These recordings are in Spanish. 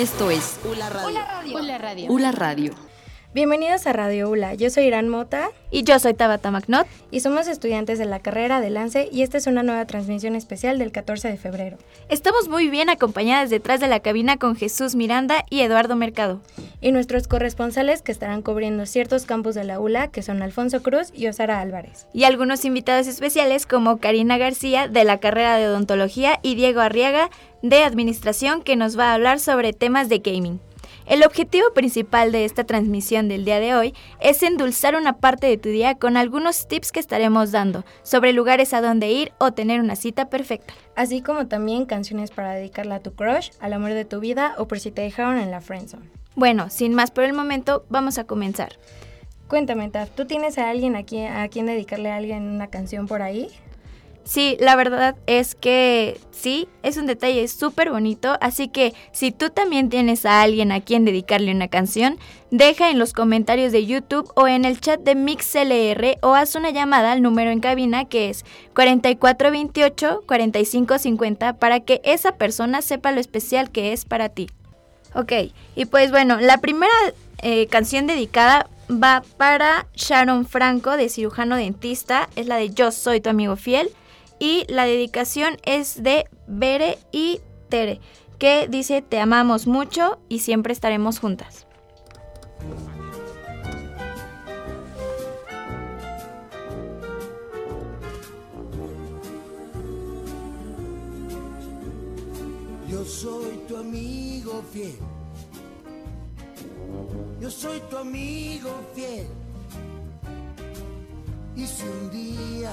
Esto es Ula Radio. Ula Radio. Ula Radio. Bienvenidos a Radio ULA. Yo soy Irán Mota Y yo soy Tabata McNaught. y somos estudiantes de la carrera de Lance y esta es una nueva transmisión especial del 14 de febrero. Estamos muy bien acompañadas detrás de la cabina con Jesús Miranda y Eduardo Mercado. Y nuestros corresponsales que estarán cubriendo ciertos campos de la ULA que son Alfonso Cruz y Osara Álvarez. Y algunos invitados especiales como Karina García de la carrera de odontología y Diego Arriaga de administración que nos va a hablar sobre temas de gaming. El objetivo principal de esta transmisión del día de hoy es endulzar una parte de tu día con algunos tips que estaremos dando sobre lugares a donde ir o tener una cita perfecta. Así como también canciones para dedicarla a tu crush, al amor de tu vida o por si te dejaron en la friendzone. Bueno, sin más por el momento, vamos a comenzar. Cuéntame, Taf, ¿tú tienes a alguien a quien, a quien dedicarle a alguien una canción por ahí? Sí, la verdad es que sí, es un detalle súper bonito, así que si tú también tienes a alguien a quien dedicarle una canción, deja en los comentarios de YouTube o en el chat de MixLR o haz una llamada al número en cabina que es 4428-4550 para que esa persona sepa lo especial que es para ti. Ok, y pues bueno, la primera eh, canción dedicada va para Sharon Franco de cirujano dentista, es la de Yo soy tu amigo fiel y la dedicación es de Bere y Tere, que dice te amamos mucho y siempre estaremos juntas. Yo soy tu amigo fiel. Yo soy tu amigo fiel. Y si un día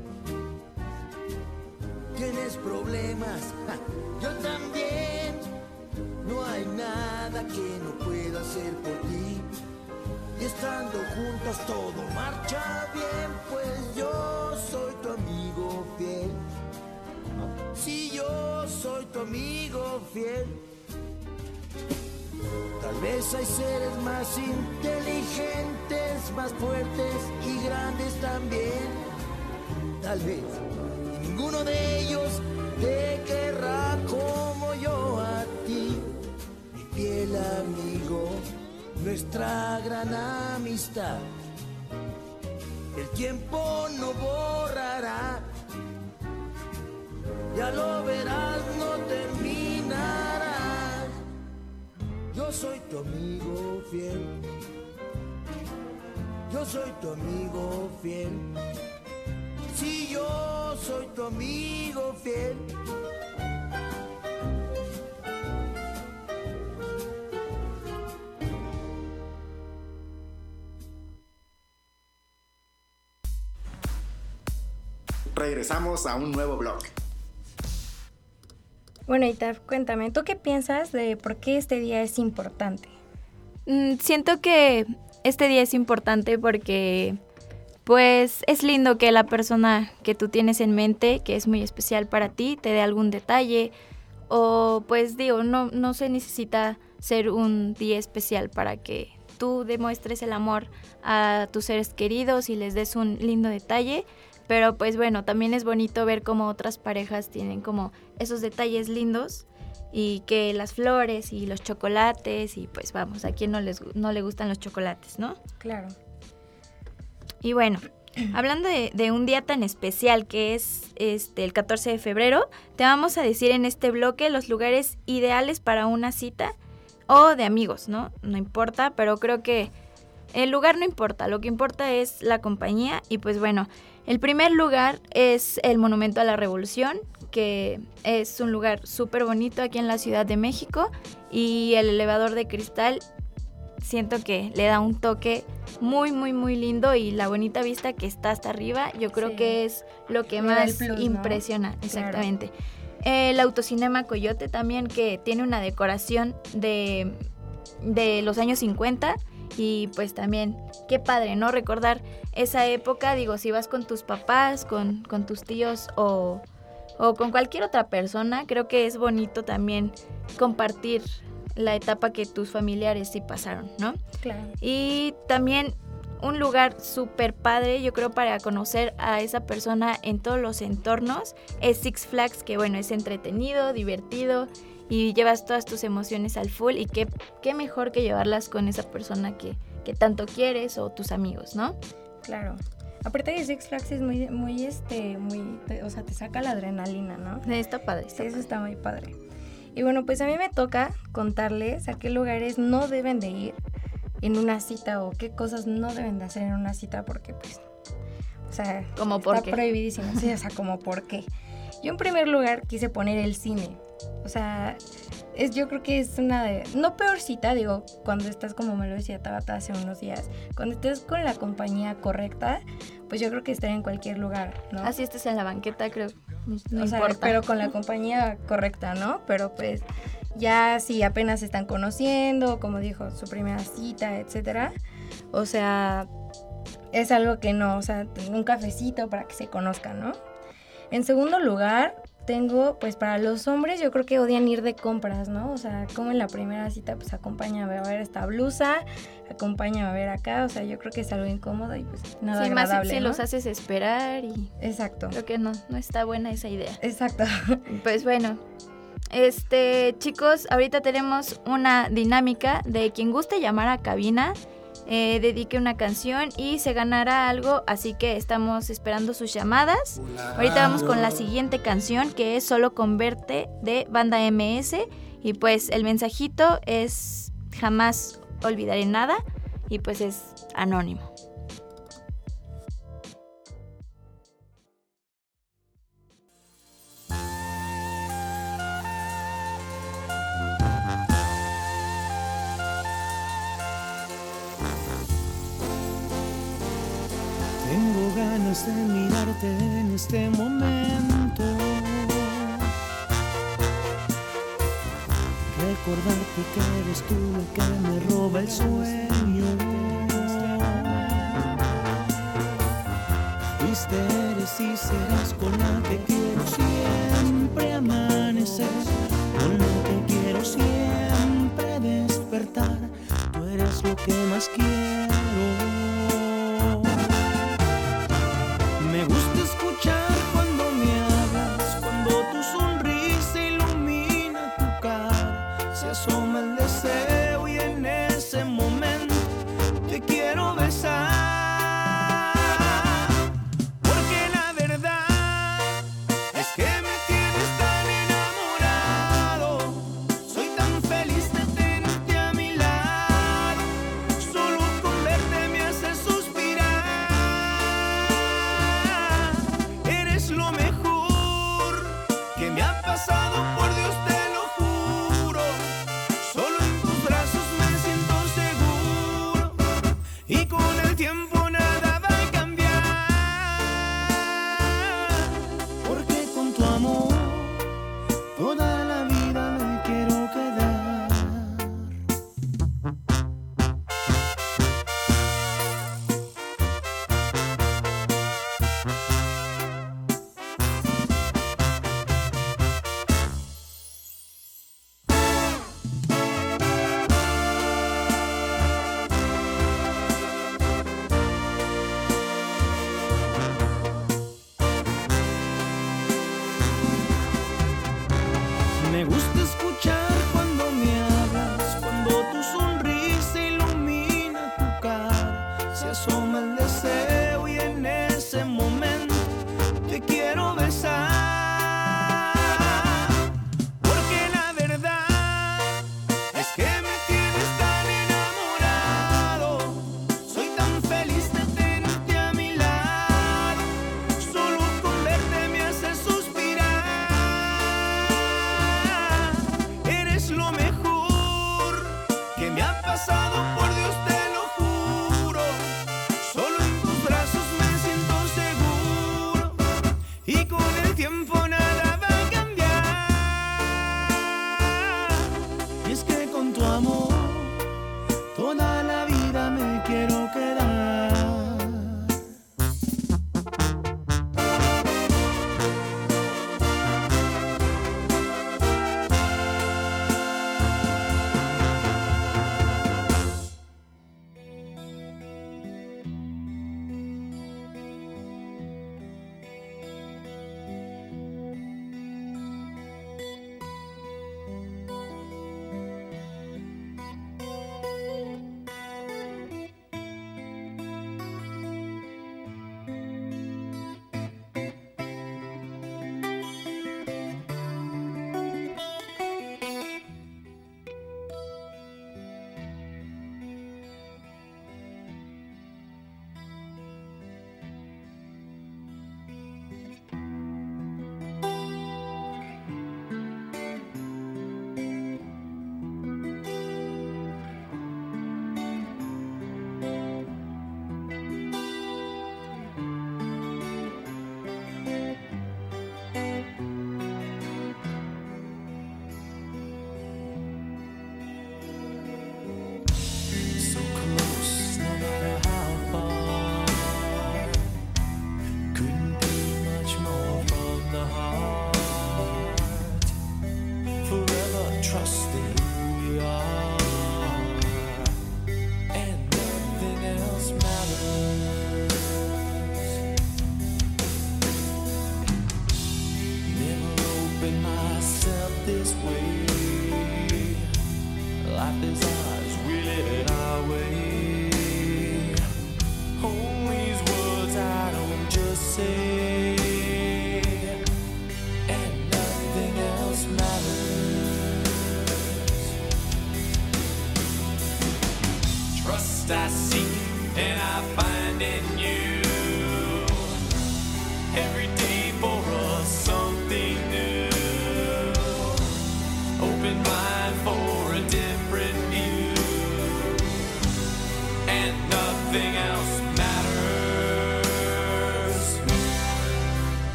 Tienes problemas, yo también. No hay nada que no pueda hacer por ti. Y estando juntos todo marcha bien, pues yo soy tu amigo fiel. Si yo soy tu amigo fiel. Tal vez hay seres más inteligentes, más fuertes y grandes también. Tal vez ninguno de ellos te querrá como yo a ti, mi fiel amigo, nuestra gran amistad. El tiempo no borrará, ya lo verás, no terminará. Yo soy tu amigo fiel. Yo soy tu amigo fiel. Si yo soy tu amigo fiel. Regresamos a un nuevo blog. Bueno, y Taf, cuéntame, ¿tú qué piensas de por qué este día es importante? Mm, siento que este día es importante porque pues es lindo que la persona que tú tienes en mente, que es muy especial para ti, te dé algún detalle o pues digo, no, no se necesita ser un día especial para que tú demuestres el amor a tus seres queridos y les des un lindo detalle. Pero pues bueno, también es bonito ver cómo otras parejas tienen como esos detalles lindos y que las flores y los chocolates y pues vamos, a quien no, les, no le gustan los chocolates, ¿no? Claro. Y bueno, hablando de, un día tan especial que es este el 14 de febrero, te vamos a decir en este bloque los lugares ideales para una cita o de amigos, ¿no? No importa, pero creo que el lugar no importa, lo que importa es la compañía y pues bueno, el primer lugar es el Monumento a la Revolución, que es un lugar súper bonito aquí en la Ciudad de México y el elevador de cristal siento que le da un toque muy, muy, muy lindo y la bonita vista que está hasta arriba, yo creo Sí. que es lo que Le más plus, ¿no? impresiona, exactamente. El Autocinema Coyote también que tiene una decoración de, de los años 50 y pues también qué padre, ¿no? Recordar esa época, digo, si vas con tus papás, con, con tus tíos o, o con cualquier otra persona, creo que es bonito también compartir la etapa que tus familiares sí pasaron, ¿no? Claro. Y también un lugar súper padre, yo creo, para conocer a esa persona en todos los entornos es Six Flags, que bueno, es entretenido, divertido y llevas todas tus emociones al full y qué, qué mejor que llevarlas con esa persona que, que tanto quieres o tus amigos, ¿no? Claro. Aparte de Six Flags es muy, muy, este, muy, o sea, te saca la adrenalina, ¿no? Está padre. Sí, Está eso padre. está muy padre. Y bueno, pues a mí me toca contarles a qué lugares no deben de ir en una cita o qué cosas no deben de hacer en una cita porque pues, o sea, Como por está prohibidísimo. Sí, o sea, como por qué. Yo en primer lugar quise poner el cine. O sea, es, yo creo que es una de, no peor cita, digo, cuando estás como me lo decía Tabata hace unos días, cuando estés con la compañía correcta, pues yo creo que estar en cualquier lugar, ¿no? Así estés en la banqueta, creo. No, no o sea, importa. pero con la compañía correcta, ¿no? Pero pues ya si apenas se están conociendo, como dijo, su primera cita, etcétera. O sea, es algo que no, o sea, un cafecito para que se conozcan, ¿no? En segundo lugar, tengo, pues para los hombres, yo creo que odian ir de compras, ¿no? O sea, como en la primera cita, pues acompáñame a ver esta blusa, acompáñame a ver acá, o sea, yo creo que es algo incómodo y pues nada sí, más si- agradable, si ¿no? los haces esperar y Exacto, creo que no, no está buena esa idea. exacto. Pues bueno, este chicos, ahorita tenemos una dinámica de quien guste llamar a cabina, eh, dedique una canción y se ganará algo, así que estamos esperando sus llamadas. Ahorita vamos con la siguiente canción que es Solo Converte de Banda MS y pues el mensajito es jamás olvidaré nada y pues es anónimo. Ganas de mirarte en este momento. Recordarte que eres tú el que me roba el sueño. Fuiste, eres y serás con la que quiero siempre amanecer. Con la que quiero siempre despertar. Tú eres lo que más quiero.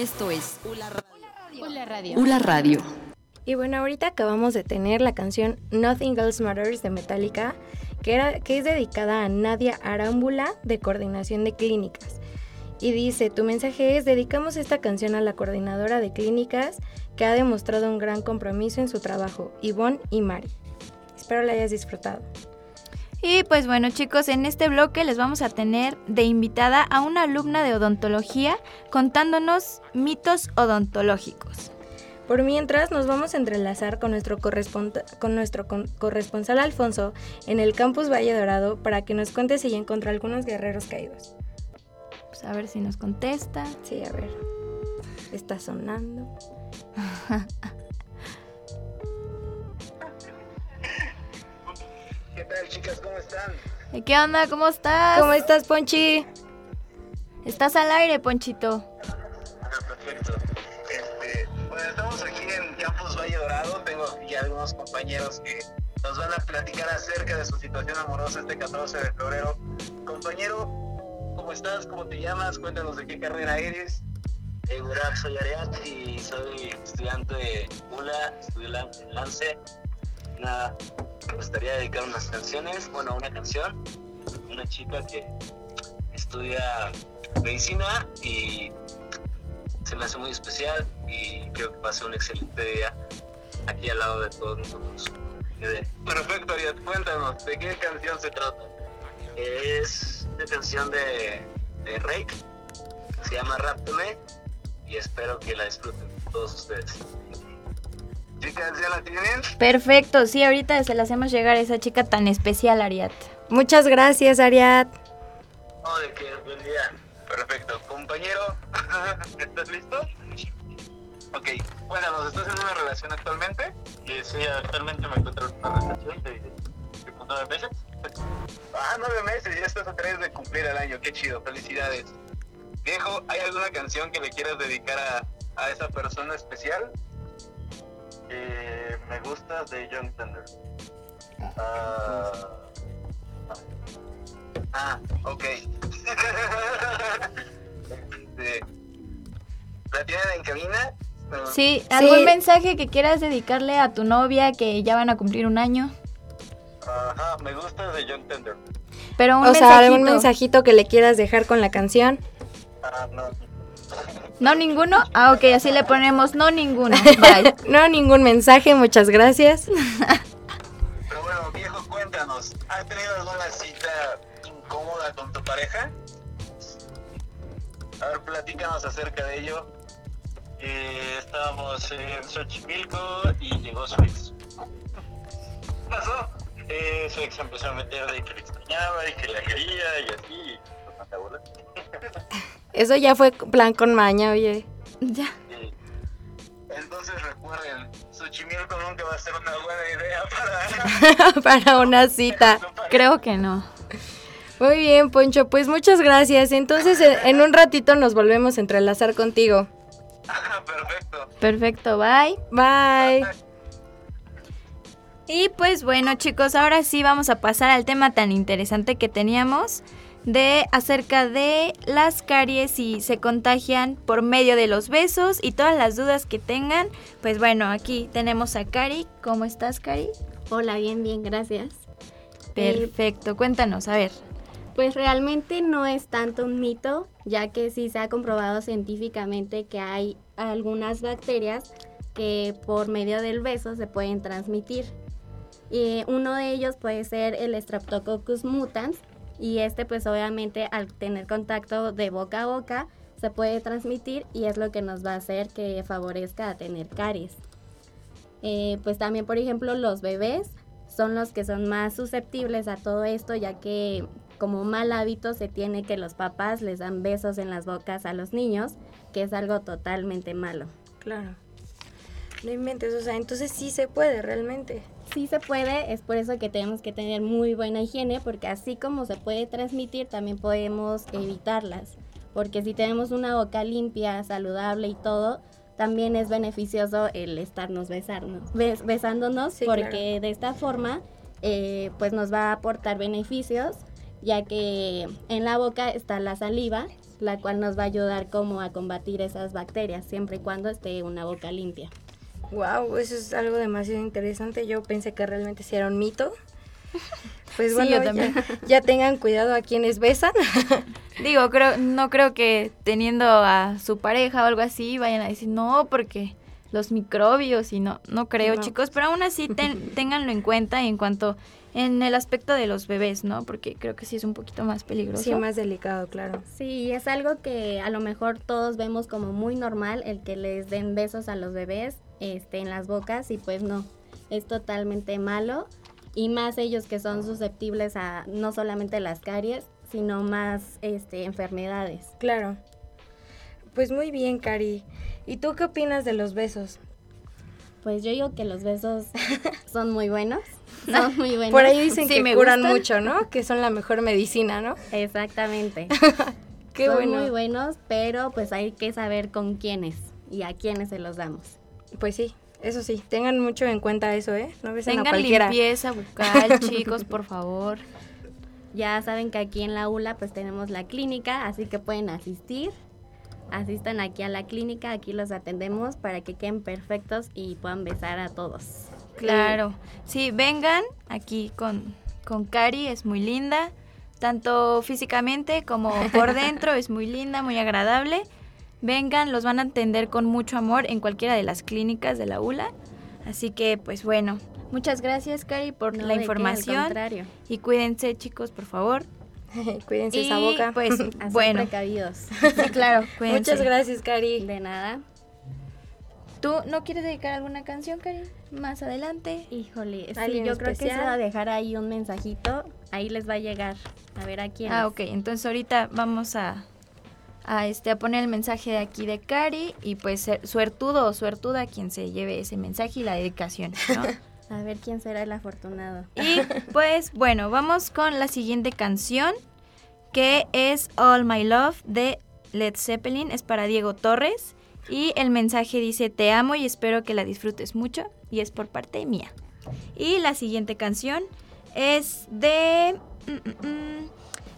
Esto es Ula Radio. Ula Radio. Ula Radio. Y bueno, ahorita acabamos de tener la canción Nothing Else Matters de Metallica, que, era, que es dedicada a Nadia Arámbula de Coordinación de Clínicas. Y dice, tu mensaje es, dedicamos esta canción a la coordinadora de clínicas que ha demostrado un gran compromiso en su trabajo, Ivonne y Mari. Espero la hayas disfrutado. Y pues bueno chicos, en este bloque les vamos a tener de invitada a una alumna de odontología contándonos mitos odontológicos. Por mientras, nos vamos a entrelazar con nuestro, con nuestro corresponsal Alfonso en el campus Valle Dorado para que nos cuente si ya encontró algunos guerreros caídos. Pues a ver si nos contesta. Sí, a ver. Está sonando. ¿Qué tal, chicas? ¿Cómo están? ¿Qué onda? ¿Cómo estás? ¿Cómo estás, Ponchi? Estás al aire, Ponchito. Ah, perfecto. Este, bueno, estamos aquí en Campus Valle Dorado. Tengo aquí algunos compañeros que nos van a platicar acerca de su situación amorosa este 14 de febrero. Compañero, ¿cómo estás? ¿Cómo te llamas? Cuéntanos de qué carrera eres. Eh, Burak, soy Ariad y soy estudiante de ULA, estudio en Lance. Nada, me gustaría dedicar unas canciones, bueno, una canción, una chica que estudia medicina y se me hace muy especial y creo que pasé un excelente día aquí al lado de todos nosotros. Perfecto, Ariad, cuéntanos, ¿de qué canción se trata? Es una canción de, de Rake, se llama Ráptame y espero que la disfruten todos ustedes. Chicas, ¿ya la tienen? Perfecto, sí, ahorita se la hacemos llegar a esa chica tan especial, Ariat. Muchas gracias, Ariat. Oh, de qué buen día. Perfecto. Compañero, ¿estás listo? Ok, cuéntanos, ¿estás en una relación actualmente? sí, actualmente me encuentro en una relación de, de nueve meses. Ah, nueve meses, ya estás a tres de cumplir el año, qué chido, felicidades. Viejo, ¿hay alguna canción que le quieras dedicar a, a esa persona especial? Eh, me gusta de Young Thunder. Ah, ah ok. Este, ¿La tienen en cabina? Sí, ¿algún mensaje que quieras dedicarle a tu novia que ya van a cumplir un año? Ajá, me gusta de Young Thunder. Pero un o sea, algún mensajito que le quieras dejar con la canción. Ah, no. ¿No ninguno? Ah, ok, así le ponemos no ninguno. no ningún mensaje, muchas gracias. Pero bueno, viejo, cuéntanos, ¿has tenido alguna cita incómoda con tu pareja? A ver, platícanos acerca de ello. Eh, estábamos en Xochimilco y llegó su ex. ¿Qué pasó? Eh, su ex empezó a meter de que le extrañaba y que la quería y así. Eso ya fue plan con maña, oye. Ya. Entonces recuerden, Xochimilco nunca va a ser una buena idea para... para una cita. Creo que no. Muy bien, Poncho, pues muchas gracias. Entonces en un ratito nos volvemos a entrelazar contigo. Perfecto. Perfecto, bye. Bye. Y pues bueno chicos, ahora sí vamos a pasar al tema tan interesante que teníamos de acerca de las caries y se contagian por medio de los besos y todas las dudas que tengan. Pues bueno, aquí tenemos a Cari. ¿Cómo estás, Cari? Hola, bien, bien, gracias. Perfecto, cuéntanos, a ver. Pues realmente no es tanto un mito, ya que sí se ha comprobado científicamente que hay algunas bacterias que por medio del beso se pueden transmitir. Y uno de ellos puede ser el Streptococcus mutans, y este pues obviamente al tener contacto de boca a boca se puede transmitir y es lo que nos va a hacer que favorezca a tener caries. Eh, pues también por ejemplo los bebés son los que son más susceptibles a todo esto ya que como mal hábito se tiene que los papás les dan besos en las bocas a los niños, que es algo totalmente malo. Claro. No inventes, o sea, entonces sí se puede realmente sí se puede, es por eso que tenemos que tener muy buena higiene, porque así como se puede transmitir, también podemos evitarlas. Porque si tenemos una boca limpia, saludable y todo, también es beneficioso el estarnos besarnos, besándonos, porque de esta forma, eh, pues nos va a aportar beneficios ya que en la boca está la saliva, la cual nos va a ayudar como a combatir esas bacterias, siempre y cuando esté una boca limpia. Wow, eso es algo demasiado interesante. Yo pensé que realmente sí era un mito. Pues Sí, bueno, yo ya- también. Ya, tengan cuidado a quienes besan. Digo, creo, no creo que teniendo a su pareja o algo así vayan a decir no, porque los microbios y no, no creo, No. chicos, pero aún así ten- ténganlo en cuenta en cuanto en el aspecto de los bebés, ¿no? Porque creo que sí es un poquito más peligroso. Sí, más delicado, claro. Sí, es algo que a lo mejor todos vemos como muy normal el que les den besos a los bebés este, en las bocas y pues no, es totalmente malo y más ellos que son susceptibles a no solamente las caries, sino más este, enfermedades. Claro. Pues muy bien, Cari. ¿Y tú qué opinas de los besos? Pues yo digo que los besos son muy buenos, son muy buenos. Por ahí dicen Sí, que me curan gustan. mucho, ¿no? Que son la mejor medicina, ¿no? Exactamente. Qué son bueno. muy buenos, pero pues hay que saber con quiénes y a quiénes se los damos. Pues sí, eso sí. Tengan mucho en cuenta eso, ¿eh? No besen a Tengan cualquiera. limpieza bucal, chicos, por favor. Ya saben que aquí en la ULA pues tenemos la clínica, así que pueden asistir. Asistan aquí a la clínica, aquí los atendemos para que queden perfectos y puedan besar a todos. Claro. Sí, vengan aquí con, con Cari, es muy linda. Tanto físicamente como por dentro, es muy linda, muy agradable. Vengan, los van a atender con mucho amor en cualquiera de las clínicas de la ULA. Así que, pues bueno, muchas gracias, Cari, por No, la de qué, al información. contrario. Y cuídense, chicos, por favor. Cuídense y esa boca. pues, bueno, precavidos. sí, claro, cuídense. Muchas gracias, Cari. De nada. ¿Tú no quieres dedicar alguna canción, Cari? Más adelante. Híjole, sí, ¿Alguien yo creo que se va a dejar ahí un mensajito. Ahí les va a llegar. A ver a quién. Ah, ok. Entonces ahorita vamos a, a, este, a poner el mensaje de aquí de Cari y pues ser- suertudo o suertuda quien se lleve ese mensaje y la dedicación, ¿no? A ver quién será el afortunado. y pues bueno, vamos con la siguiente canción que es All My Love de Led Zeppelin. Es para Diego Torres y el mensaje dice te amo y espero que la disfrutes mucho y es por parte mía. Y la siguiente canción es de... mm, mm, mm,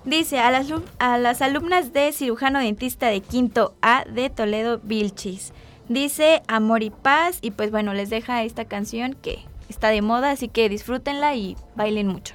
Dice a las, a las alumnas de cirujano dentista de quinto A de Toledo Vilchis. Dice amor y paz y pues bueno, les deja esta canción que está de moda, así que disfrútenla y bailen mucho.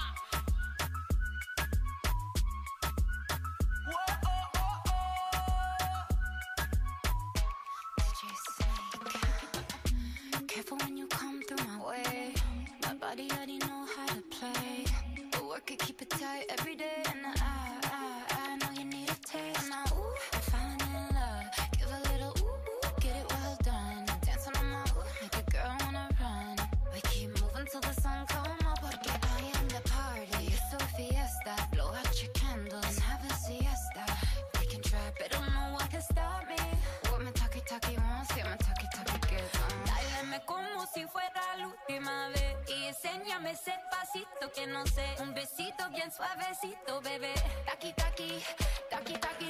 Body already know how to play. But work it, keep it tight every day. And I, I, I know you need a taste. Now, ooh, I'm falling in love. Give a little ooh, ooh, get it well done. Dancing on my ooh, make a girl wanna run. We keep moving till the sun come up. Porque I am the party. It's so fiesta. Blow out your candles and have a siesta. They can try, but no one can stop me. What my talkie talkie wants, yeah, my talkie talkie gets on. Como si fuera la última vez enséñame ese pasito que no sé, un besito bien suavecito, bebé. Rumba. Taqui taqui, taqui taqui.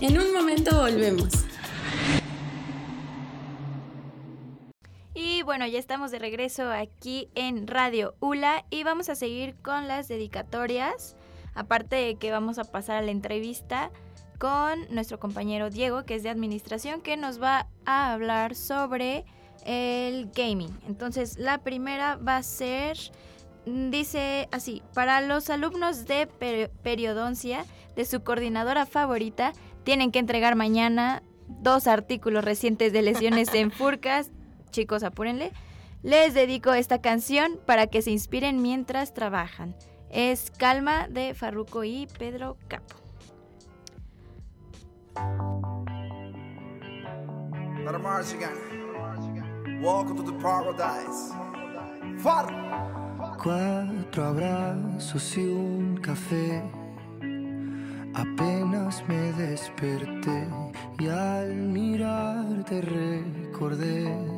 En un momento volvemos. Y bueno, ya estamos de regreso aquí en Radio ULA y vamos a seguir con las dedicatorias. Aparte de que vamos a pasar a la entrevista con nuestro compañero Diego, que es de administración, que nos va a hablar sobre el gaming. Entonces, la primera va a ser, dice así, para los alumnos de peri- periodoncia de su coordinadora favorita, tienen que entregar mañana dos artículos recientes de lesiones en furcas. Chicos, apúrenle. Les dedico esta canción para que se inspiren mientras trabajan. Es Calma de Farruko y Pedro Capo. Para Marzigan. Welcome to the paradise. Far. Cuatro abrazos y un café. Apenas me desperté y al mirarte recordé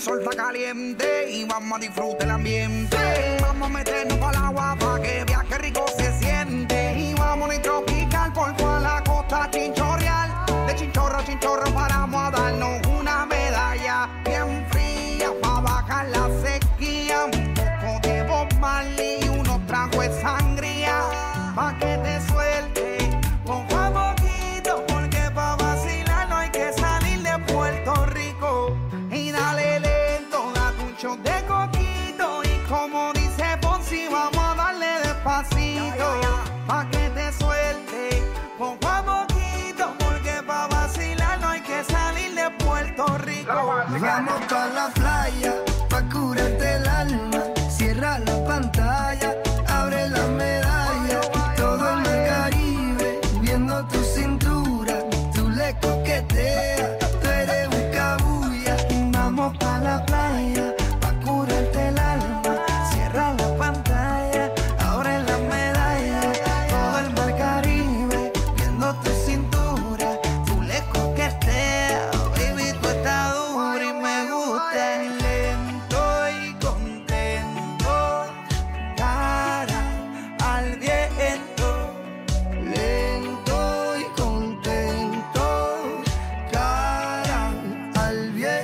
sol está caliente y vamos a disfrutar el ambiente. Vamos a meternos al agua para que viaje rico se siente.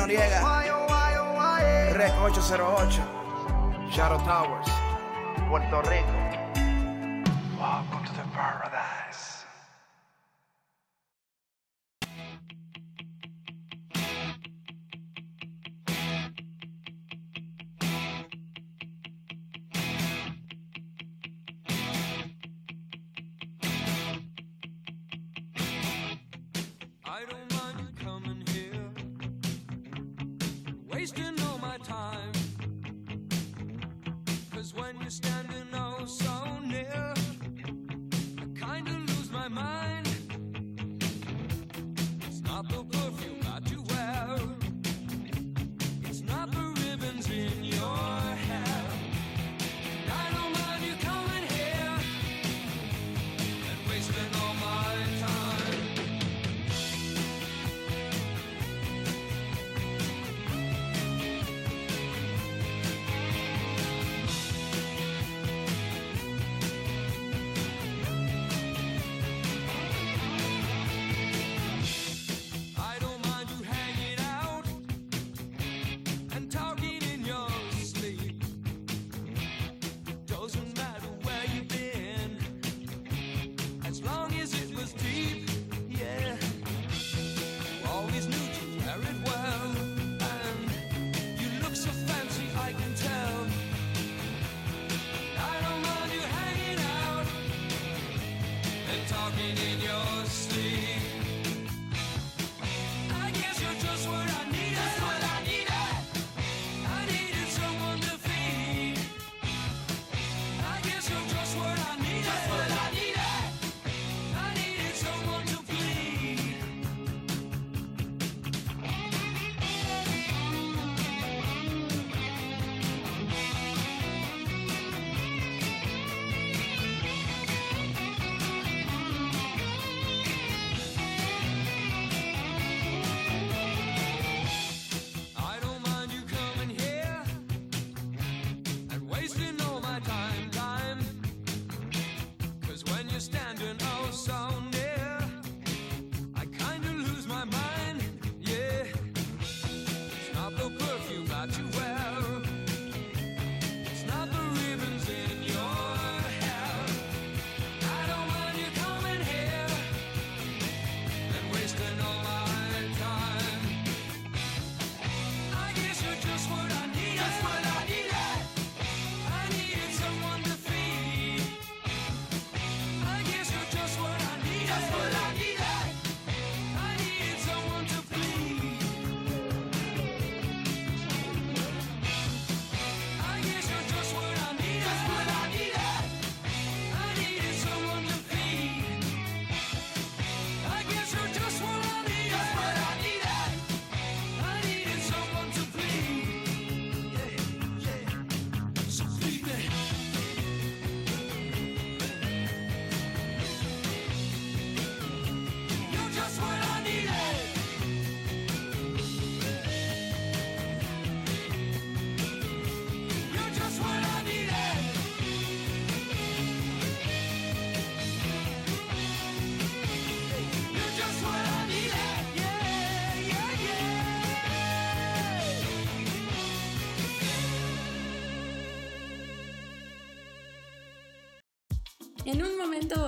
Noriega. Rec 808. Shadow Towers. Puerto Rico.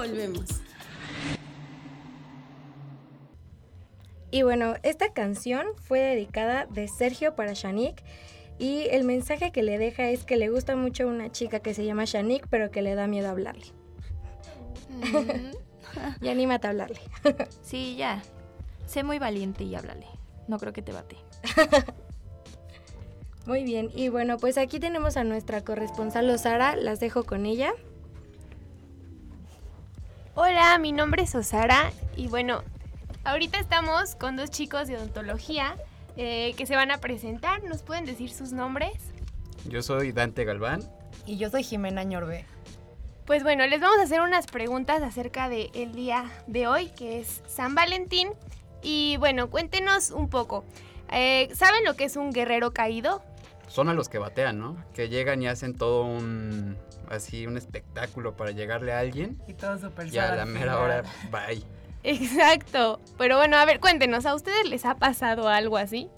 Volvemos. Y bueno, esta canción fue dedicada de Sergio para Shanik y el mensaje que le deja es que le gusta mucho una chica que se llama Shanik, pero que le da miedo hablarle. y anímate a hablarle. Sí, ya. Sé muy valiente y háblale. No creo que te bate. Muy bien, y bueno, pues aquí tenemos a nuestra corresponsal Osara, las dejo con ella. Hola, mi nombre es Osara y bueno, ahorita estamos con dos chicos de odontología eh, que se van a presentar. ¿Nos pueden decir sus nombres? Yo soy Dante Galván. Y yo soy Jimena Ñorbe. Pues bueno, les vamos a hacer unas preguntas acerca del día de hoy, que es San Valentín. Y bueno, cuéntenos un poco. Eh, ¿Saben lo que es un guerrero caído? Son a los que batean, ¿no? Que llegan y hacen todo un así un espectáculo para llegarle a alguien. Y todo súper Y a la mera hora, bye. Exacto. Pero bueno, a ver, cuéntenos, ¿a ustedes les ha pasado algo así?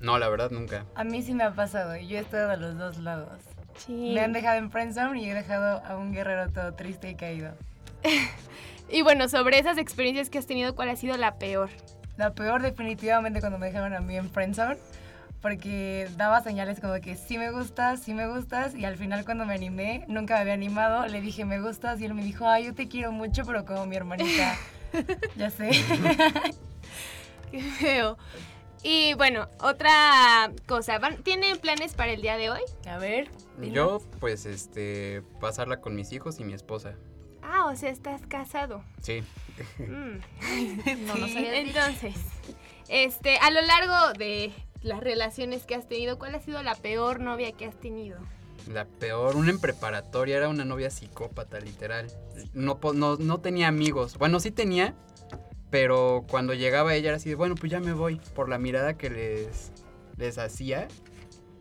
No, la verdad nunca. A mí sí me ha pasado y yo he estado de los dos lados. Sí. Me han dejado en friendzone y he dejado a un guerrero todo triste y caído. Y bueno, sobre esas experiencias que has tenido, ¿cuál ha sido la peor? La peor definitivamente cuando me dejaron a mí en friendzone porque daba señales como que sí me gustas, sí me gustas y al final cuando me animé, nunca me había animado, le dije me gustas y él me dijo, ay, yo te quiero mucho, pero como mi hermanita. ya sé. Qué feo. Y bueno, otra cosa, ¿van- ¿tienen planes para el día de hoy? A ver. Yo, pues, este, pasarla con mis hijos y mi esposa. Ah, o sea, estás casado. Sí. Mm. No nos habías dicho. Entonces, este, a lo largo de las relaciones que has tenido, ¿cuál ha sido la peor novia que has tenido? La peor, una en preparatoria, era una novia psicópata, literal. No, no, no tenía amigos. Bueno, sí tenía, pero cuando llegaba ella era así de, bueno, pues ya me voy. Por la mirada que les, les hacía,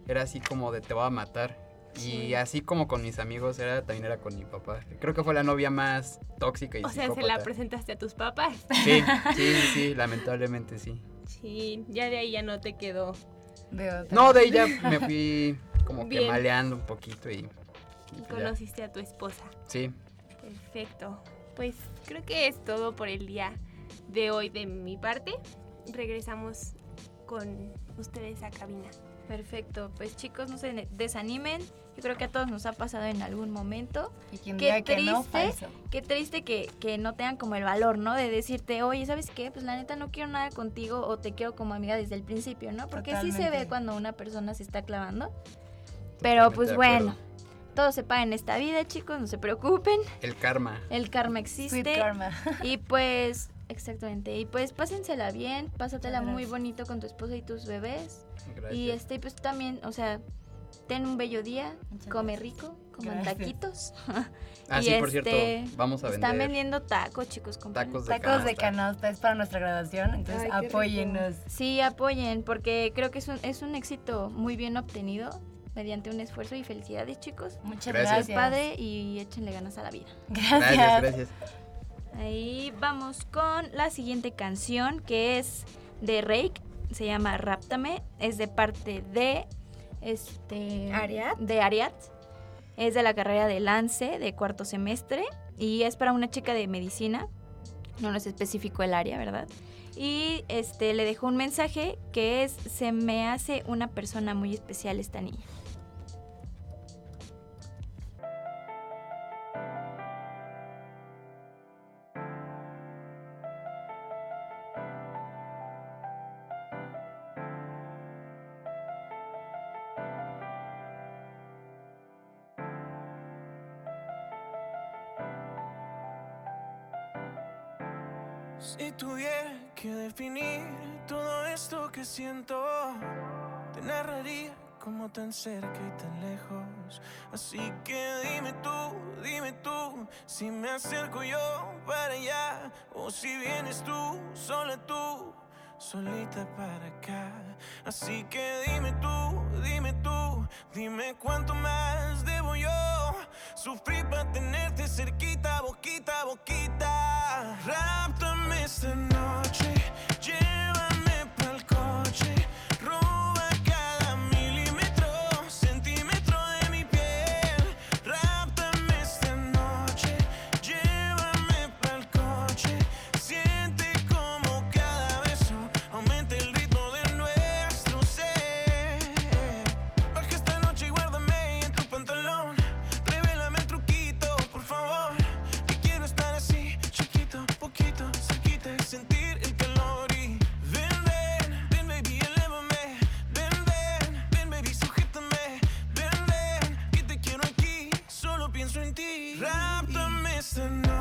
era así como de te voy a matar. Sí. Y así como con mis amigos, era también era con mi papá. Creo que fue la novia más tóxica y O sea, se psicópata. la presentaste a tus papás. Sí, sí, sí, sí, lamentablemente sí. Sí, ya de ahí ya no te quedó. No, de ahí ya me fui como que maleando un poquito y... y Y pues ya. conociste a tu esposa. Sí. Perfecto. Pues creo que es todo por el día de hoy de mi parte. Regresamos con ustedes a cabina. Perfecto, pues chicos, no se desanimen. Yo creo que a todos nos ha pasado en algún momento. Y quien qué diga que triste, no, falso. qué triste que, que no tengan como el valor, ¿no? De decirte, oye, ¿sabes qué? Pues la neta no quiero nada contigo o te quiero como amiga desde el principio, ¿no? Porque sí se ve cuando una persona se está clavando. Pero pues bueno, todo se paga en esta vida, chicos, no se preocupen. El karma. El karma existe. Sweet karma. Y pues, exactamente. Y pues pásensela bien, pásatela muy bonito con tu esposa y tus bebés. Gracias. Y este, pues también, o sea, ten un bello día, come gracias. rico, como en Gracias. taquitos. Ah, Y sí, por cierto, este, vamos a Están vender vendiendo tacos, chicos, tacos de Tacos de canasta. canasta es para nuestra graduación, entonces Ay, apóyennos. Sí, apoyen, porque creo que es un, es un éxito muy bien obtenido mediante un esfuerzo y felicidades, chicos. Muchas Gracias. padre y échenle ganas a la vida. Gracias. Gracias, gracias. Ahí vamos con la siguiente canción que es de Rake, se llama Ráptame, es de parte de este Ariad. de Ariad. Es de la carrera de Lance de cuarto semestre y es para una chica de medicina. No nos especificó el área, ¿verdad? Y este le dejó un mensaje que es se me hace una persona muy especial esta niña. Definir todo esto que siento, te narraría como tan cerca y tan lejos. Así que dime tú, dime tú, si me acerco yo para allá o si vienes tú, sola tú, solita para acá. Así que dime tú, dime tú, dime cuánto más debo yo sufrir para tenerte cerquita, boquita boquita. Ráptame esta noche, Ráptame esta noche, llévame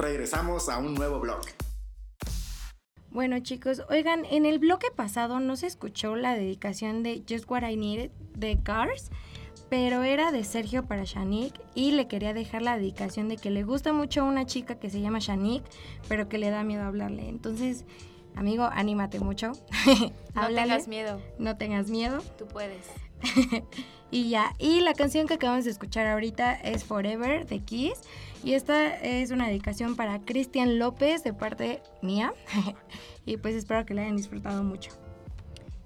Regresamos a un nuevo blog. Bueno chicos, oigan, en el bloque pasado no se escuchó la dedicación de Just What I Needed de Cars, pero era de Sergio para Shanique y le quería dejar la dedicación de que le gusta mucho a una chica que se llama Shanique, pero que le da miedo hablarle. Entonces, amigo, anímate mucho. No tengas miedo. No tengas miedo. Tú puedes. y ya, y la canción que acabamos de escuchar ahorita es Forever de Kiss. Y esta es una dedicación para Cristian López de parte mía. y pues espero que la hayan disfrutado mucho.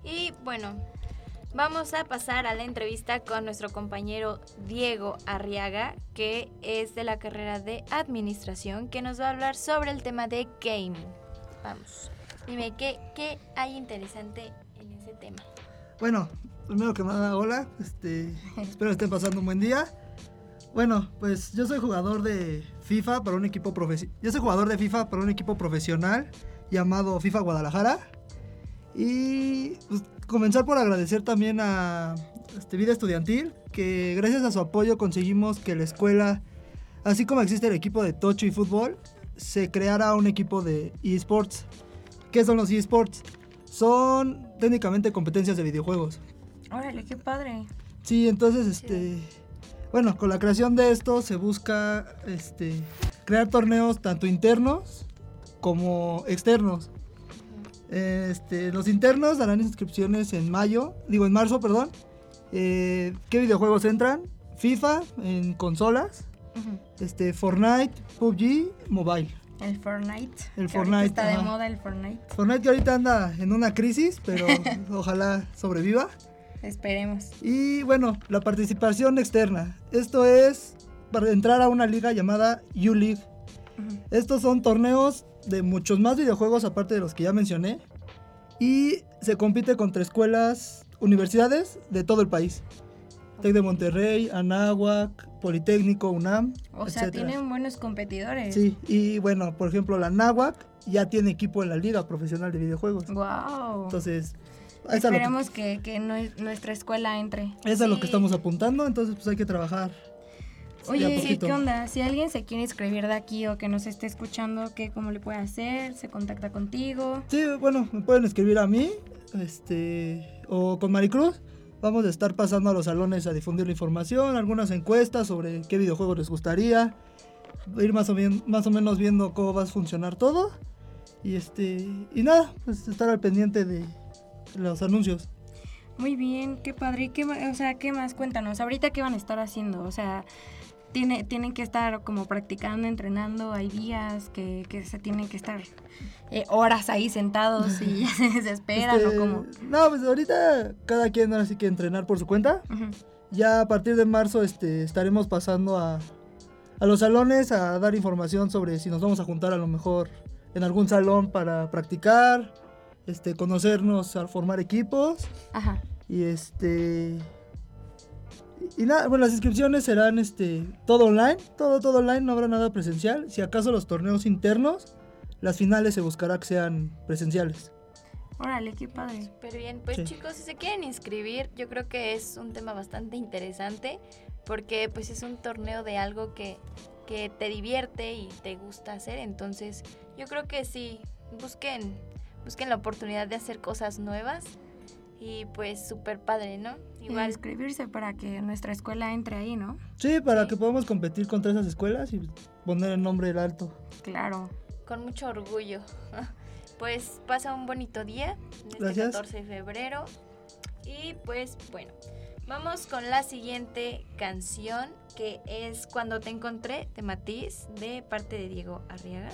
Y bueno, vamos a pasar a la entrevista con nuestro compañero Diego Arriaga, que es de la carrera de administración, que nos va a hablar sobre el tema de gaming. Vamos, dime, ¿qué, qué hay interesante en ese tema? Bueno, primero que nada, hola. Este, espero estén pasando un buen día. Bueno, pues yo soy jugador de FIFA para un equipo profesional. Yo soy jugador de FIFA para un equipo profesional llamado FIFA Guadalajara. Y pues, comenzar por agradecer también a este, Vida Estudiantil, que gracias a su apoyo conseguimos que la escuela, así como existe el equipo de Tocho y fútbol, se creara un equipo de eSports. ¿Qué son los eSports? Son técnicamente competencias de videojuegos. Órale, qué padre. Sí, entonces, este, bueno, con la creación de esto se busca, este, crear torneos tanto internos como externos. Este, los internos darán inscripciones en mayo, digo en marzo, perdón. Eh, ¿Qué videojuegos entran? FIFA en consolas, este, Fortnite, PUBG, mobile. El Fortnite. El que Fortnite, Está de moda el Fortnite. Fortnite que ahorita anda en una crisis, pero ojalá sobreviva. Esperemos. Y bueno, la participación externa. Esto es para entrar a una liga llamada U-League. Estos son torneos de muchos más videojuegos aparte de los que ya mencioné. Y se compite contra escuelas, universidades de todo el país. Tec de Monterrey, Anáhuac, Politécnico, UNAM, O sea, etcétera. tienen buenos competidores. Sí, y bueno, por ejemplo, la Anáhuac ya tiene equipo en la liga profesional de videojuegos. Wow. Entonces, eso es lo que- Esperemos que, que nue- nuestra escuela entre. eso es a lo Sí. que estamos apuntando, entonces pues hay que trabajar. Oye, poquito. ¿qué onda? Si alguien se quiere inscribir de aquí o que nos esté escuchando, ¿qué, ¿cómo le puede hacer? ¿Se contacta contigo? Sí, bueno, me pueden escribir a mí, este, o con Maricruz. Vamos a estar pasando a los salones a difundir la información, algunas encuestas sobre qué videojuegos les gustaría, ir más o, bien, más o menos viendo cómo va a funcionar todo. Y este, y nada, pues estar al pendiente de los anuncios. Muy bien, qué padre. ¿Qué, o sea, ¿qué más? Cuéntanos. ¿Ahorita qué van a estar haciendo? O sea, tiene, tienen que estar como practicando, entrenando. Hay días que, que se tienen que estar eh, horas ahí sentados y ya se desesperan Este, o como... No, pues ahorita cada quien ahora sí que entrenar por su cuenta. Ya a partir de marzo este, estaremos pasando a, a los salones a dar información sobre si nos vamos a juntar a lo mejor en algún salón para practicar, este, conocernos, a formar equipos. Ajá. Y este. Y, y nada, bueno, las inscripciones serán este, todo online, todo, todo online, no habrá nada presencial. Si acaso los torneos internos, las finales se buscará que sean presenciales. Órale, qué padre. Súper bien. Pues Sí. chicos, si se quieren inscribir, yo creo que es un tema bastante interesante porque pues es un torneo de algo que, que te divierte y te gusta hacer. Entonces yo creo que sí, busquen, busquen la oportunidad de hacer cosas nuevas y pues súper padre, ¿no? Igual inscribirse para que nuestra escuela entre ahí, ¿no? Sí, para que podamos competir contra esas escuelas y poner el nombre del alto. Claro. Con mucho orgullo. Pues pasa un bonito día, este Gracias. 14 de febrero. Y pues bueno, vamos con la siguiente canción que es Cuando te encontré de Matiz de parte de Diego Arriaga.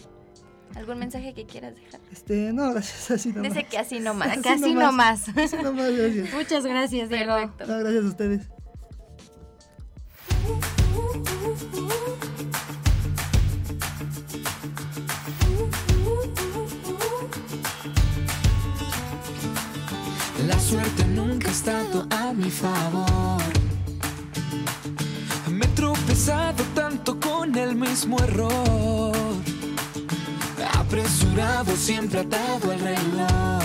¿Algún mensaje que quieras dejar? Este, no, gracias, así nomás. Dice que así nomás. Así que así nomás. nomás. Así nomás, gracias. Muchas gracias, Diego. No, gracias a ustedes. La suerte nunca ha estado a mi favor. Me he tropezado tanto con el mismo error apresurado, siempre atado al reloj.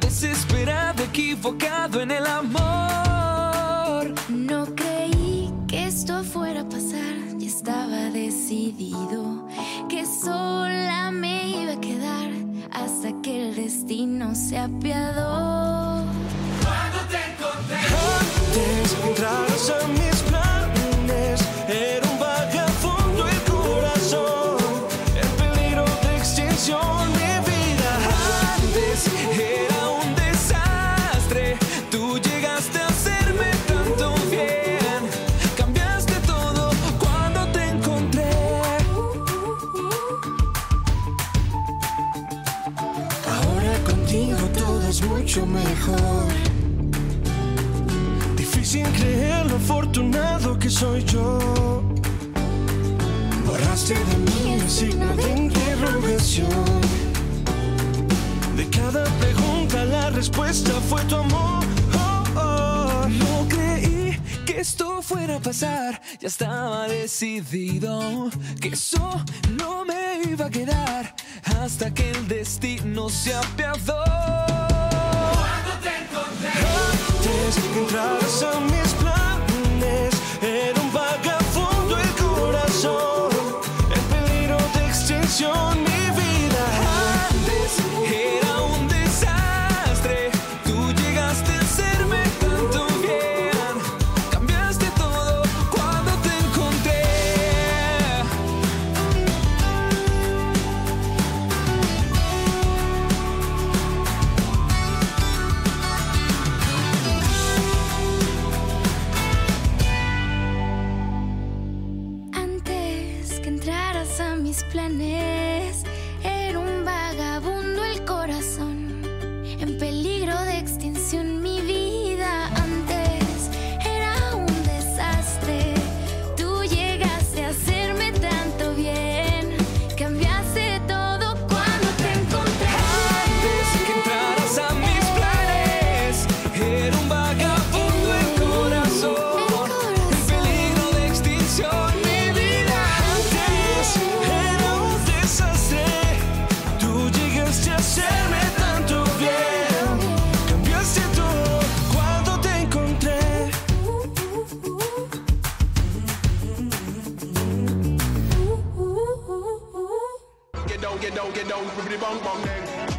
Desesperado, equivocado en el amor. No creí que esto fuera a pasar, y estaba decidido que sola me iba a quedar hasta que el destino se apiadó. soy yo. Borraste de mí el signo de interrogación. De cada pregunta la respuesta fue tu amor. Oh, oh. No creí que esto fuera a pasar. Ya estaba decidido que eso no me iba a quedar hasta que el destino se apiadó. Cuando te encontré, antes que entraras a mis planes. And don't get down, ribbity bong bong dang.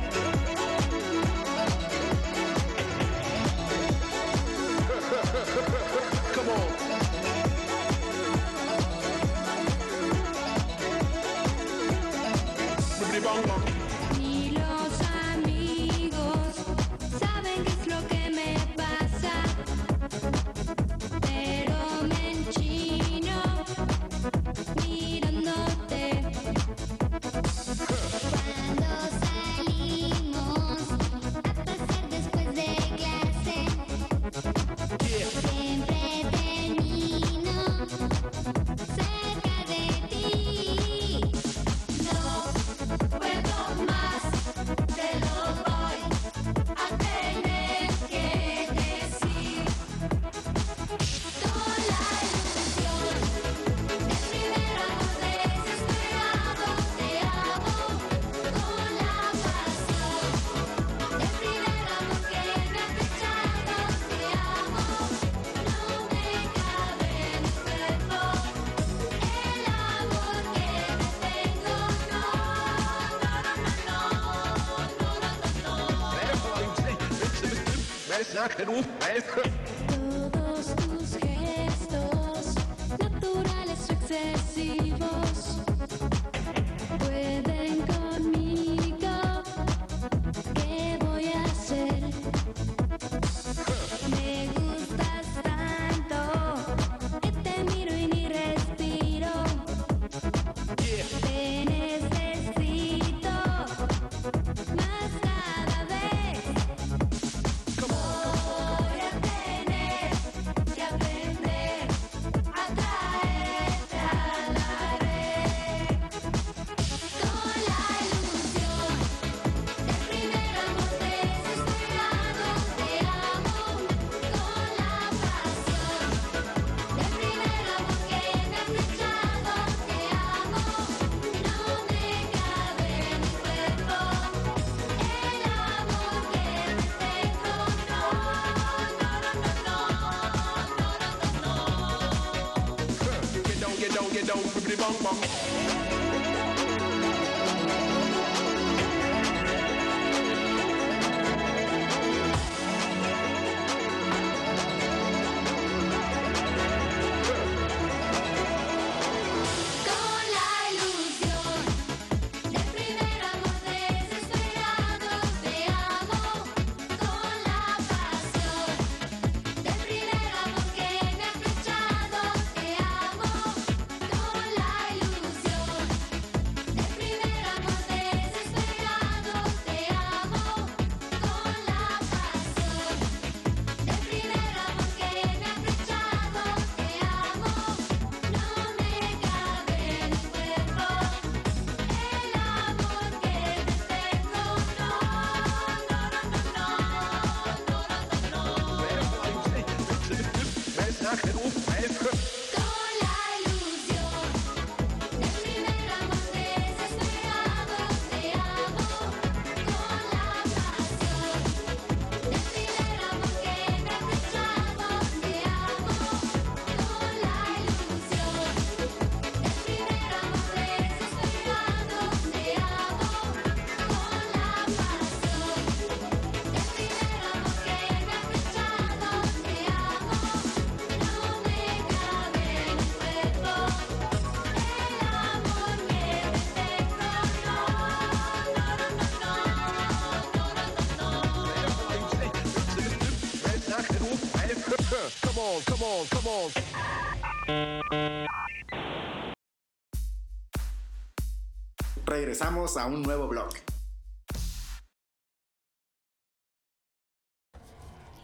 Regresamos a un nuevo blog.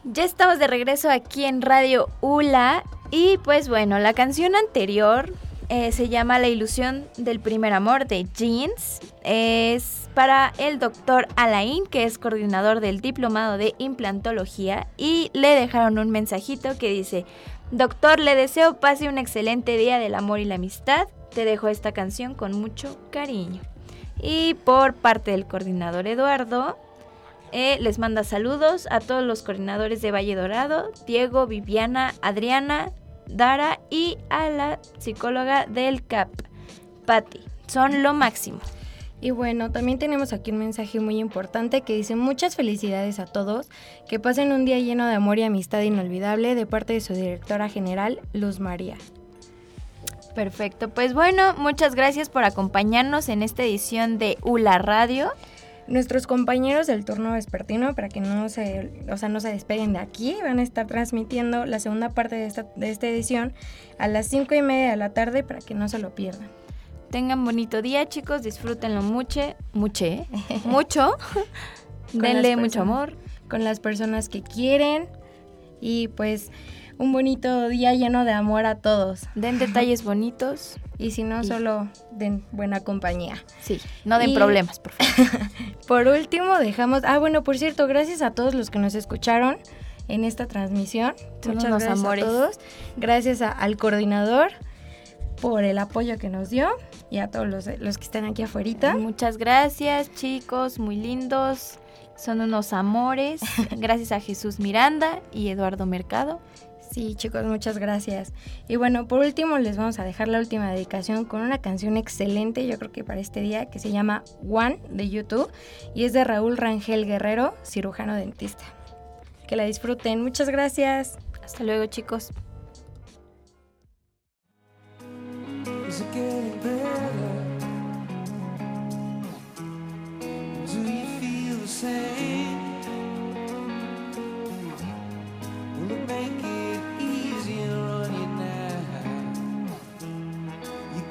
Ya estamos de regreso aquí en Radio ULA y pues bueno, la canción anterior eh, se llama La ilusión del primer amor de Jeans. Es para el doctor Alain, que es coordinador del diplomado de implantología y le dejaron un mensajito que dice, doctor, le deseo pase un excelente día del amor y la amistad. Te dejo esta canción con mucho cariño. Y por parte del coordinador Eduardo, eh, les manda saludos a todos los coordinadores de Valle Dorado, Diego, Viviana, Adriana, Dara y a la psicóloga del CAP, Patti. Son lo máximo. Y bueno, también tenemos aquí un mensaje muy importante que dice muchas felicidades a todos, que pasen un día lleno de amor y amistad inolvidable de parte de su directora general, Luz María. Perfecto, pues bueno, muchas gracias por acompañarnos en esta edición de ULA Radio. Nuestros compañeros del turno vespertino, para que no se, o sea, no se despeguen de aquí, van a estar transmitiendo la segunda parte de esta, de esta edición a las cinco y media de la tarde para que no se lo pierdan. Tengan bonito día, chicos, disfrútenlo mucho, mucho, mucho. Denle mucho amor. Con las personas que quieren y pues un bonito día lleno de amor a todos. Den detalles bonitos. Y si no, Y- solo den buena compañía. Sí, no den Y- problemas, por favor. Por último, dejamos. Ah, bueno, por cierto, gracias a todos los que nos escucharon en esta transmisión. Son Muchas gracias amores. a todos. Gracias a- al coordinador por el apoyo que nos dio y a todos los, los que están aquí afuera. Muchas gracias, chicos, muy lindos. Son unos amores. Gracias a Jesús Miranda y Eduardo Mercado. Sí, chicos, muchas gracias. Y bueno, por último les vamos a dejar la última dedicación con una canción excelente, yo creo que para este día, que se llama One de YouTube y es de Raúl Rangel Guerrero, cirujano dentista. Que la disfruten. Muchas gracias. Hasta luego, chicos.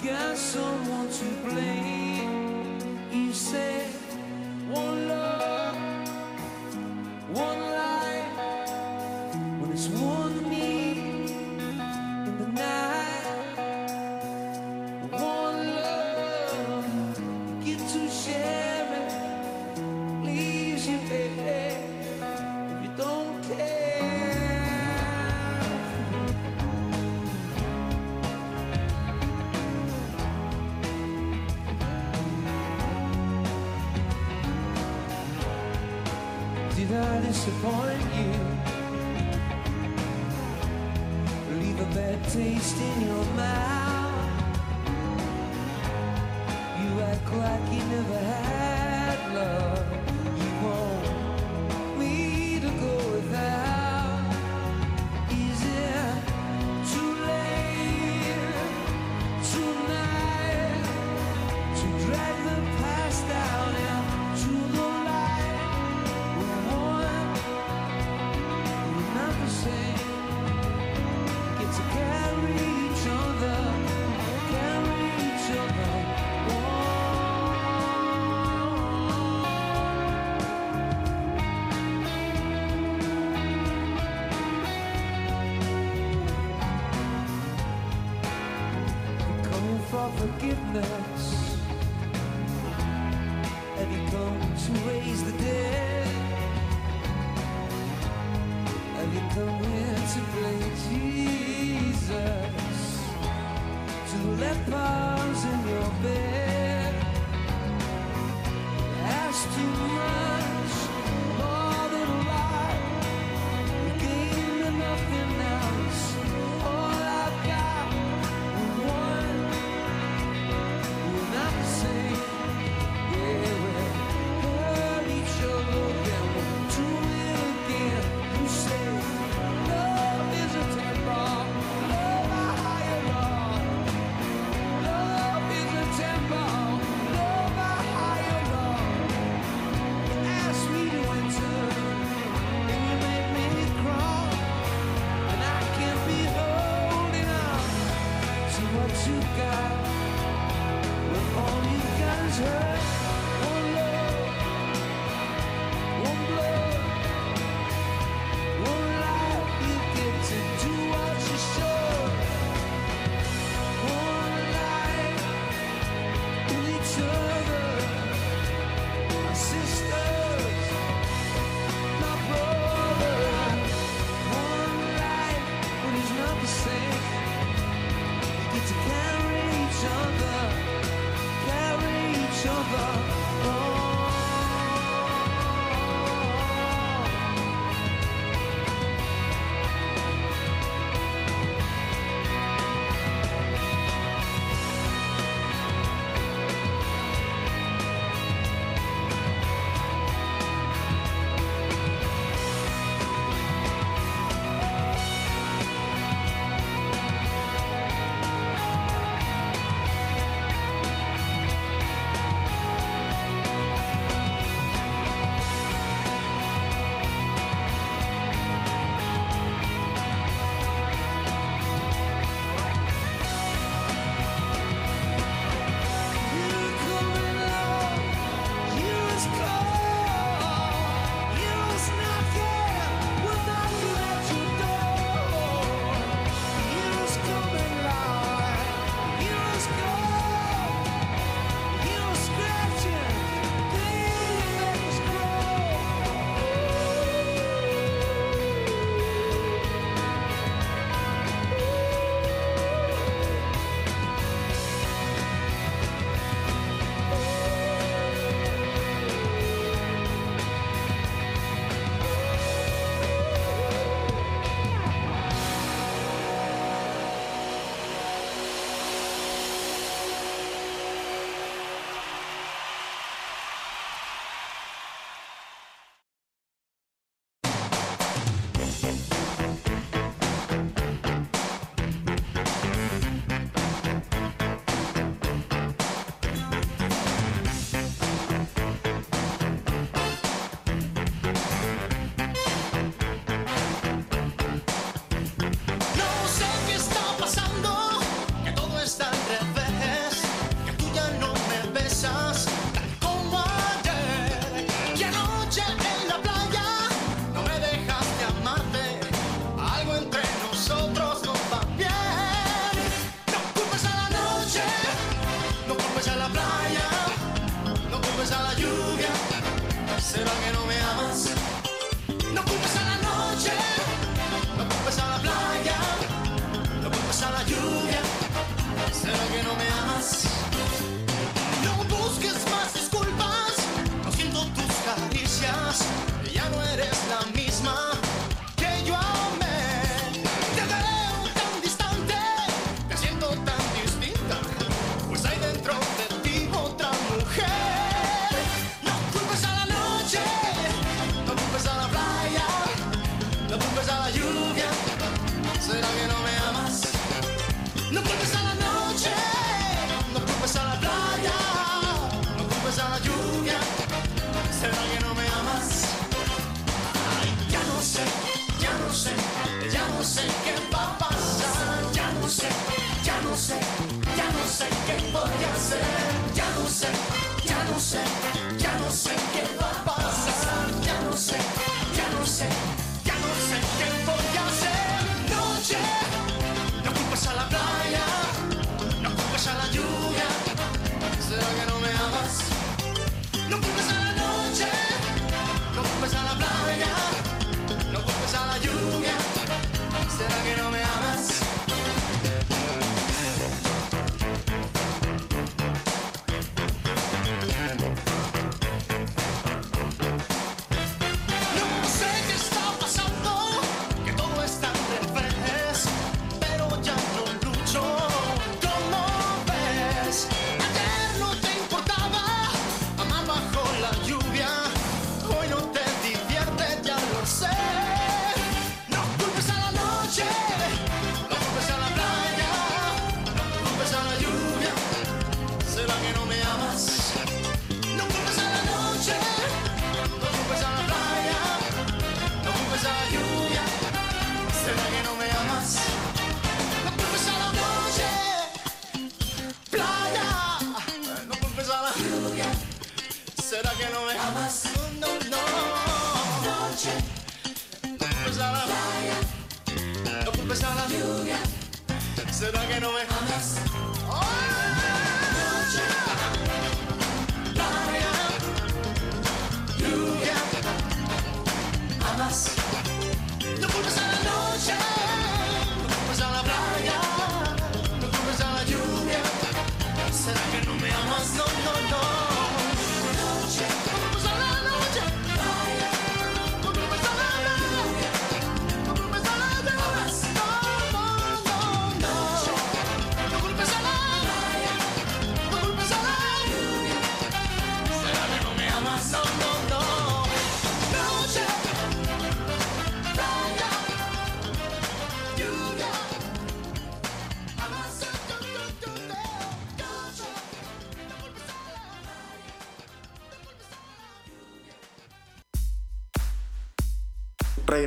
Got someone to blame. You said one love, one life. taste in your mouth. You act like you never had. Forgiveness?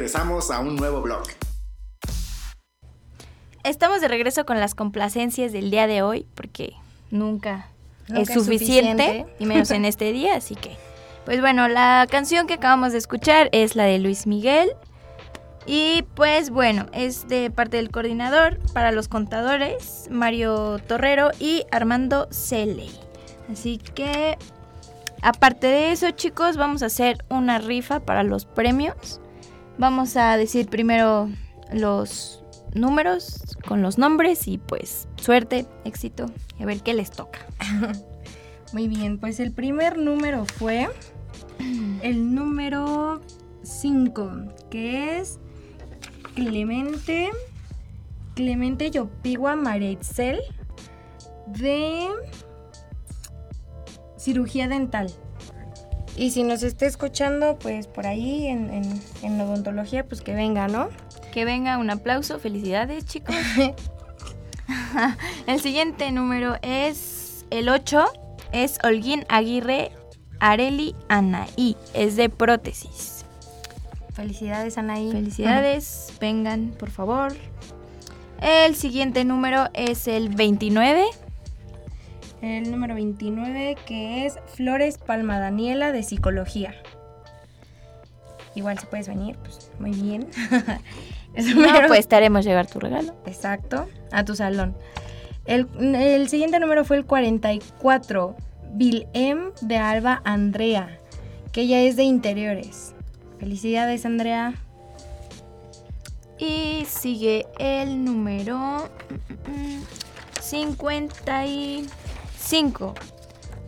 Regresamos a un nuevo blog. Estamos de regreso con las complacencias del día de hoy, porque nunca, Nunca es es suficiente, suficiente. y menos en este día, así que... Pues bueno, la canción que acabamos de escuchar es la de Luis Miguel. Y pues bueno, es de parte del coordinador para los contadores, Mario Torrero y Armando Cele. Así que, aparte de eso, chicos, vamos a hacer una rifa para los premios. Vamos a decir primero los números con los nombres y pues suerte, éxito y a ver qué les toca. Muy bien, pues el primer número fue el número 5, que es Clemente Clemente Yopigua Maretzel de cirugía dental. Y si nos está escuchando, pues por ahí en, en, en odontología, pues que venga, ¿no? Que venga un aplauso, felicidades chicos. el siguiente número es el 8, es Holguín Aguirre Areli Anaí, es de prótesis. Felicidades Anaí. Felicidades, vengan por favor. El siguiente número es el 29. El número 29 que es Flores Palma Daniela de Psicología. Igual si puedes venir, pues muy bien. El No, número- pues estaremos llevar tu regalo. Exacto, a tu salón. El, el siguiente número fue el 44, Vilem de Alba Andrea, que ella es de interiores. Felicidades, Andrea. Y sigue el número mm, mm, 55.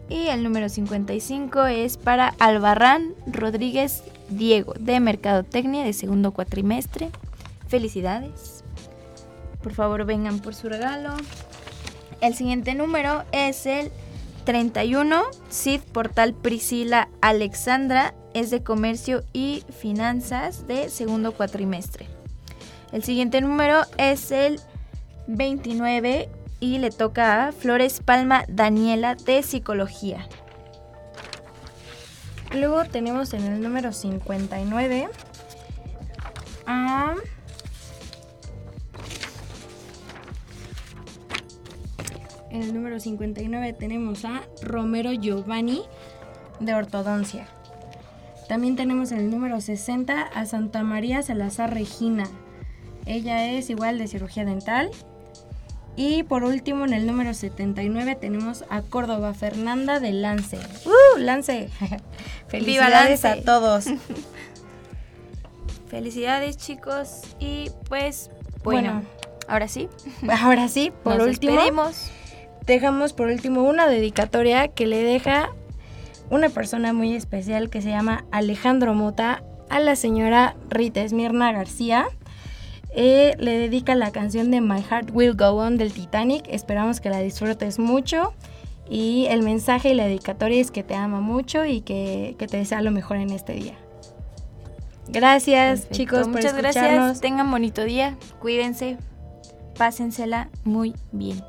Y el número 55 es para Albarrán Rodríguez Diego, de Mercadotecnia de segundo cuatrimestre. Felicidades. Por favor, vengan por su regalo. El siguiente número es el 31, Cid Portal Priscila Alexandra, es de comercio y finanzas de segundo cuatrimestre. El siguiente número es el 29 y le toca a Flores Palma Daniela de psicología. Luego tenemos en el número 59 a... En el número 59 tenemos a Romero Giovanni de ortodoncia. También tenemos en el número 60 a Santa María Salazar Regina. Ella es igual de cirugía dental. Y por último, en el número 79 tenemos a Córdoba Fernanda de Lance. ¡Uh! Lance. Felicidades Lance! a todos. Felicidades chicos y pues bueno, Bueno. ahora sí. Ahora sí, por Nos último, despedimos. dejamos por último una dedicatoria que le deja una persona muy especial que se llama Alejandro Mota a la señora Rita Esmirna García. Eh, le dedica la canción de My Heart Will Go On del Titanic. Esperamos que la disfrutes mucho. Y el mensaje y la dedicatoria es que te ama mucho y que, que te desea lo mejor en este día. Gracias, Perfecto, chicos, por Muchas escucharnos. gracias. Tengan bonito día. Cuídense. Pásensela muy bien.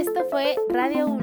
Esto fue Radio ULA.